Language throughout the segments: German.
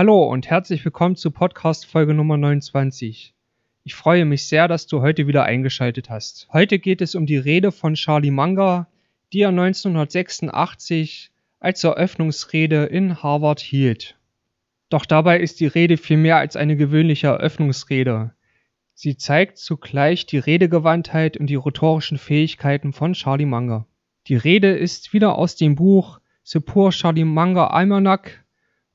Hallo und herzlich willkommen zu Podcast Folge Nummer 29. Ich freue mich sehr, dass du heute wieder eingeschaltet hast. Heute geht es um die Rede von Charlie Munger, die er 1986 als Eröffnungsrede in Harvard hielt. Doch dabei ist die Rede viel mehr als eine gewöhnliche Eröffnungsrede. Sie zeigt zugleich die Redegewandtheit und die rhetorischen Fähigkeiten von Charlie Munger. Die Rede ist wieder aus dem Buch The Poor Charlie Munger Almanac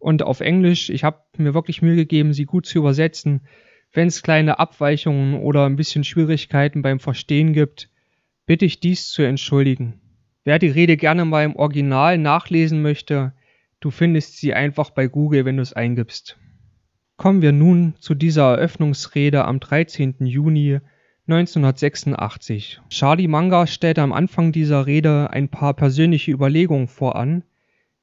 und auf Englisch. Ich habe mir wirklich Mühe gegeben, sie gut zu übersetzen. Wenn es kleine Abweichungen oder ein bisschen Schwierigkeiten beim Verstehen gibt, bitte ich dies zu entschuldigen. Wer die Rede gerne mal im Original nachlesen möchte, du findest sie einfach bei Google, wenn du es eingibst. Kommen wir nun zu dieser Eröffnungsrede am 13. Juni 1986. Charlie Munger stellte am Anfang dieser Rede ein paar persönliche Überlegungen voran,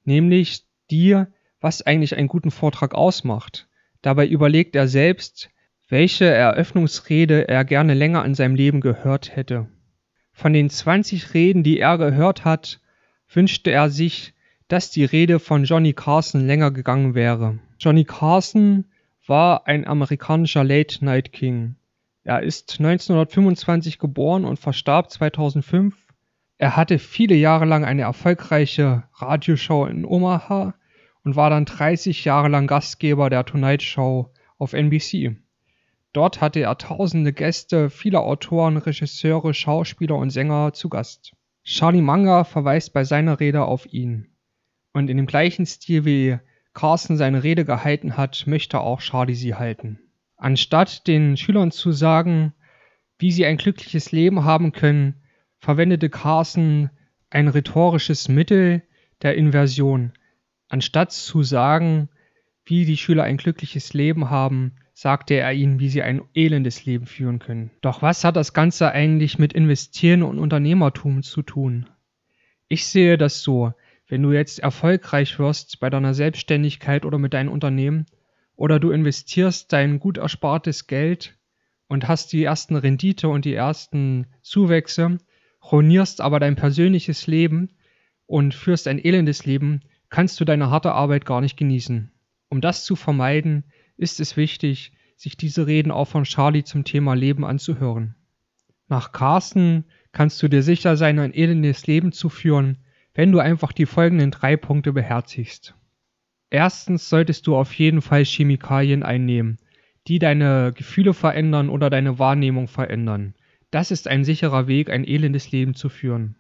nämlich die, was eigentlich einen guten Vortrag ausmacht. Dabei überlegt er selbst, welche Eröffnungsrede er gerne länger in seinem Leben gehört hätte. Von den 20 Reden, die er gehört hat, wünschte er sich, dass die Rede von Johnny Carson länger gegangen wäre. Johnny Carson war ein amerikanischer Late Night King. Er ist 1925 geboren und verstarb 2005. Er hatte viele Jahre lang eine erfolgreiche Radioshow in Omaha und war dann 30 Jahre lang Gastgeber der Tonight Show auf NBC. Dort hatte er tausende Gäste, viele Autoren, Regisseure, Schauspieler und Sänger zu Gast. Charlie Munger verweist bei seiner Rede auf ihn. Und in dem gleichen Stil wie Carson seine Rede gehalten hat, möchte auch Charlie sie halten. Anstatt den Schülern zu sagen, wie sie ein glückliches Leben haben können, verwendete Carson ein rhetorisches Mittel der Inversion. Anstatt zu sagen, wie die Schüler ein glückliches Leben haben, sagte er ihnen, wie sie ein elendes Leben führen können. Doch was hat das Ganze eigentlich mit Investieren und Unternehmertum zu tun? Ich sehe das so, wenn du jetzt erfolgreich wirst bei deiner Selbstständigkeit oder mit deinem Unternehmen, oder du investierst dein gut erspartes Geld und hast die ersten Rendite und die ersten Zuwächse, ruinierst aber dein persönliches Leben und führst ein elendes Leben, kannst du deine harte Arbeit gar nicht genießen. Um das zu vermeiden, ist es wichtig, sich diese Reden auch von Charlie zum Thema Leben anzuhören. Nach Carsten kannst du dir sicher sein, ein elendes Leben zu führen, wenn du einfach die folgenden drei Punkte beherzigst. Erstens solltest du auf jeden Fall Chemikalien einnehmen, die deine Gefühle verändern oder deine Wahrnehmung verändern. Das ist ein sicherer Weg, ein elendes Leben zu führen.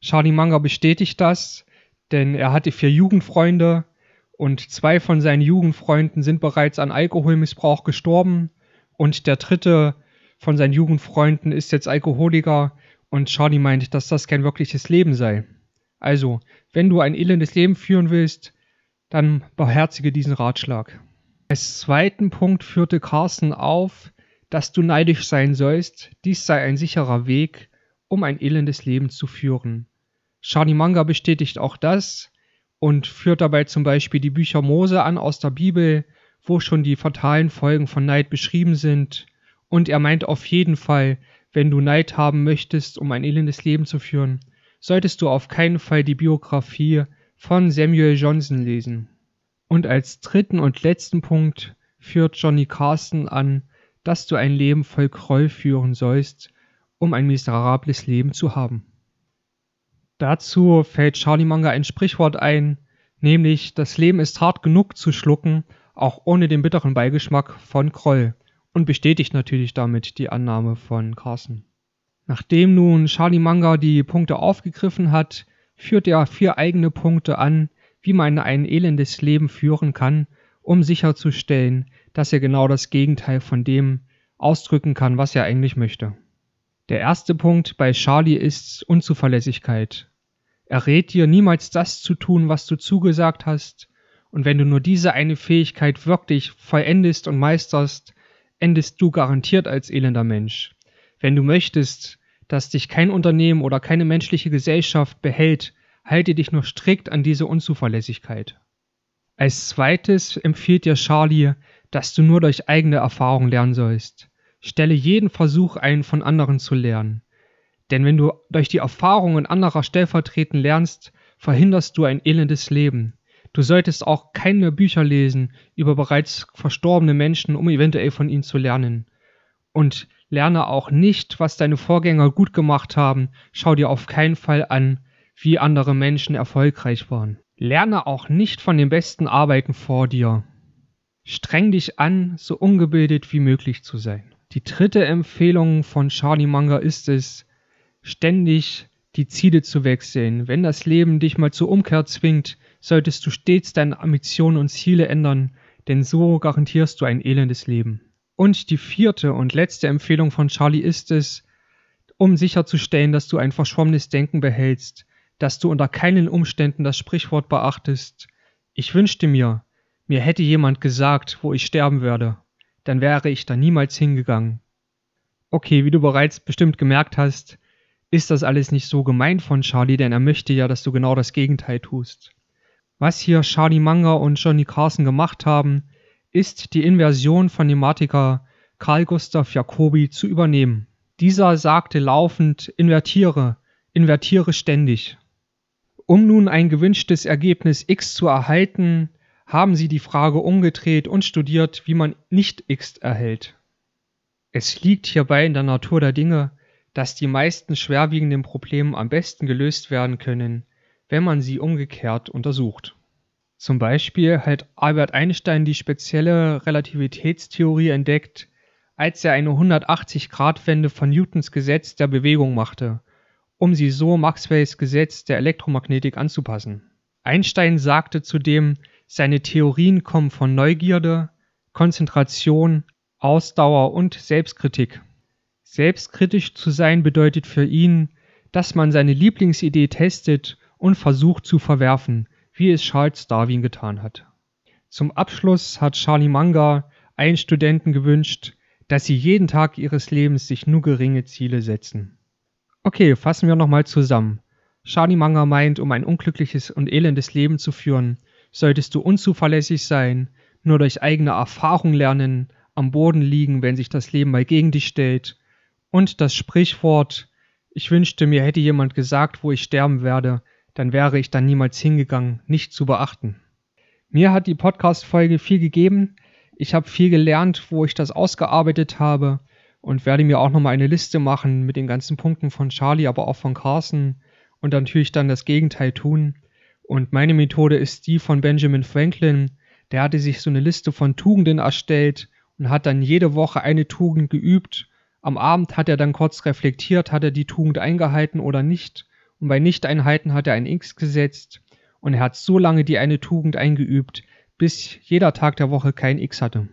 Charlie Munger bestätigt das, denn er hatte vier Jugendfreunde und zwei von seinen Jugendfreunden sind bereits an Alkoholmissbrauch gestorben und der dritte von seinen Jugendfreunden ist jetzt Alkoholiker und Charlie meint, dass das kein wirkliches Leben sei. Also, wenn du ein elendes Leben führen willst, dann beherzige diesen Ratschlag. Als zweiten Punkt führte Carsten auf, dass du neidisch sein sollst, dies sei ein sicherer Weg, um ein elendes Leben zu führen. Shani Manga bestätigt auch das und führt dabei zum Beispiel die Bücher Mose an aus der Bibel, wo schon die fatalen Folgen von Neid beschrieben sind. Und er meint auf jeden Fall, wenn du Neid haben möchtest, um ein elendes Leben zu führen, solltest du auf keinen Fall die Biografie von Samuel Johnson lesen. Und als dritten und letzten Punkt führt Johnny Carson an, dass du ein Leben voll Groll führen sollst, um ein miserables Leben zu haben. Dazu fällt Charlie Munger ein Sprichwort ein, nämlich das Leben ist hart genug zu schlucken, auch ohne den bitteren Beigeschmack von Groll und bestätigt natürlich damit die Annahme von Carson. Nachdem nun Charlie Munger die Punkte aufgegriffen hat, führt er vier eigene Punkte an, wie man ein elendes Leben führen kann, um sicherzustellen, dass er genau das Gegenteil von dem ausdrücken kann, was er eigentlich möchte. Der erste Punkt bei Charlie ist Unzuverlässigkeit. Er rät dir niemals das zu tun, was du zugesagt hast, und wenn du nur diese eine Fähigkeit wirklich vollendest und meisterst, endest du garantiert als elender Mensch. Wenn du möchtest, dass dich kein Unternehmen oder keine menschliche Gesellschaft behält, halte dich nur strikt an diese Unzuverlässigkeit. Als zweites empfiehlt dir Charlie, dass du nur durch eigene Erfahrung lernen sollst. Stelle jeden Versuch ein, von anderen zu lernen. Denn wenn du durch die Erfahrungen anderer stellvertretend lernst, verhinderst du ein elendes Leben. Du solltest auch keine Bücher lesen über bereits verstorbene Menschen, um eventuell von ihnen zu lernen. Und lerne auch nicht, was deine Vorgänger gut gemacht haben. Schau dir auf keinen Fall an, wie andere Menschen erfolgreich waren. Lerne auch nicht von den besten Arbeiten vor dir. Streng dich an, so ungebildet wie möglich zu sein. Die dritte Empfehlung von Charlie Munger ist es, ständig die Ziele zu wechseln. Wenn das Leben dich mal zur Umkehr zwingt, solltest du stets deine Ambitionen und Ziele ändern, denn so garantierst du ein elendes Leben. Und die vierte und letzte Empfehlung von Charlie ist es, um sicherzustellen, dass du ein verschwommenes Denken behältst, dass du unter keinen Umständen das Sprichwort beachtest. Ich wünschte mir, mir hätte jemand gesagt, wo ich sterben werde, dann wäre ich da niemals hingegangen. Okay, wie du bereits bestimmt gemerkt hast, ist das alles nicht so gemeint von Charlie, denn er möchte ja, dass du genau das Gegenteil tust. Was hier Charlie Munger und Johnny Carson gemacht haben, ist die Inversion von Thematiker Carl Gustav Jacobi zu übernehmen. Dieser sagte laufend invertiere, invertiere ständig. Um nun ein gewünschtes Ergebnis x zu erhalten, haben sie die Frage umgedreht und studiert, wie man nicht x erhält. Es liegt hierbei in der Natur der Dinge, dass die meisten schwerwiegenden Probleme am besten gelöst werden können, wenn man sie umgekehrt untersucht. Zum Beispiel hat Albert Einstein die spezielle Relativitätstheorie entdeckt, als er eine 180-Grad-Wende von Newtons Gesetz der Bewegung machte, um sie so Maxwells Gesetz der Elektromagnetik anzupassen. Einstein sagte zudem, seine Theorien kommen von Neugierde, Konzentration, Ausdauer und Selbstkritik. Selbstkritisch zu sein bedeutet für ihn, dass man seine Lieblingsidee testet und versucht zu verwerfen, wie es Charles Darwin getan hat. Zum Abschluss hat Charlie Munger allen Studenten gewünscht, dass sie jeden Tag ihres Lebens sich nur geringe Ziele setzen. Okay, fassen wir nochmal zusammen. Charlie Munger meint, um ein unglückliches und elendes Leben zu führen, solltest du unzuverlässig sein, nur durch eigene Erfahrung lernen, am Boden liegen, wenn sich das Leben mal gegen dich stellt und das Sprichwort, ich wünschte mir hätte jemand gesagt, wo ich sterben werde, dann wäre ich dann niemals hingegangen, nicht zu beachten. Mir hat die Podcast-Folge viel gegeben. Ich habe viel gelernt, wo ich das ausgearbeitet habe und werde mir auch nochmal eine Liste machen mit den ganzen Punkten von Charlie, aber auch von Carson und natürlich dann das Gegenteil tun. Und meine Methode ist die von Benjamin Franklin. Der hatte sich so eine Liste von Tugenden erstellt und hat dann jede Woche eine Tugend geübt am Abend hat er dann kurz reflektiert, hat er die Tugend eingehalten oder nicht. Und bei Nichteinhalten hat er ein X gesetzt. Und er hat so lange die eine Tugend eingeübt, bis jeder Tag der Woche kein X hatte.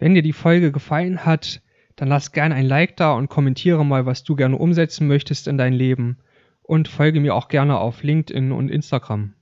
Wenn dir die Folge gefallen hat, dann lass gerne ein Like da und kommentiere mal, was du gerne umsetzen möchtest in dein Leben. Und folge mir auch gerne auf LinkedIn und Instagram.